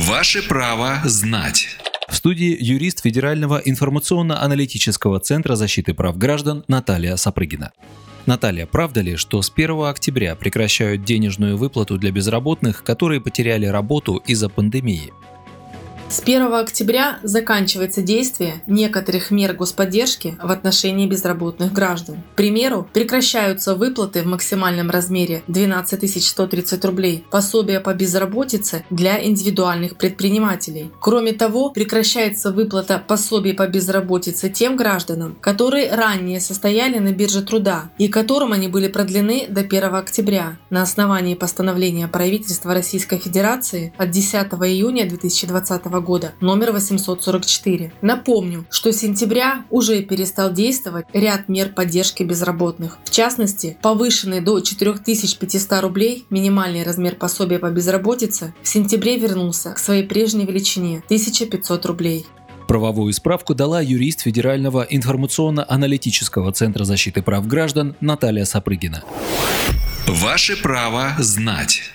Ваше право знать. В студии юрист Федерального информационно-аналитического центра защиты прав граждан Наталья Сапрыгина. Наталья, правда ли, что с 1 октября прекращают денежную выплату для безработных, которые потеряли работу из-за пандемии? С 1 октября заканчивается действие некоторых мер господдержки в отношении безработных граждан. К примеру, прекращаются выплаты в максимальном размере 12 130 рублей пособия по безработице для индивидуальных предпринимателей. Кроме того, прекращается выплата пособий по безработице тем гражданам, которые ранее состояли на бирже труда и которым они были продлены до 1 октября на основании постановления правительства Российской Федерации от 10 июня 2020 года года, номер 844. Напомню, что с сентября уже перестал действовать ряд мер поддержки безработных. В частности, повышенный до 4500 рублей минимальный размер пособия по безработице в сентябре вернулся к своей прежней величине – 1500 рублей. Правовую справку дала юрист Федерального информационно-аналитического центра защиты прав граждан Наталья Сапрыгина. Ваше право знать.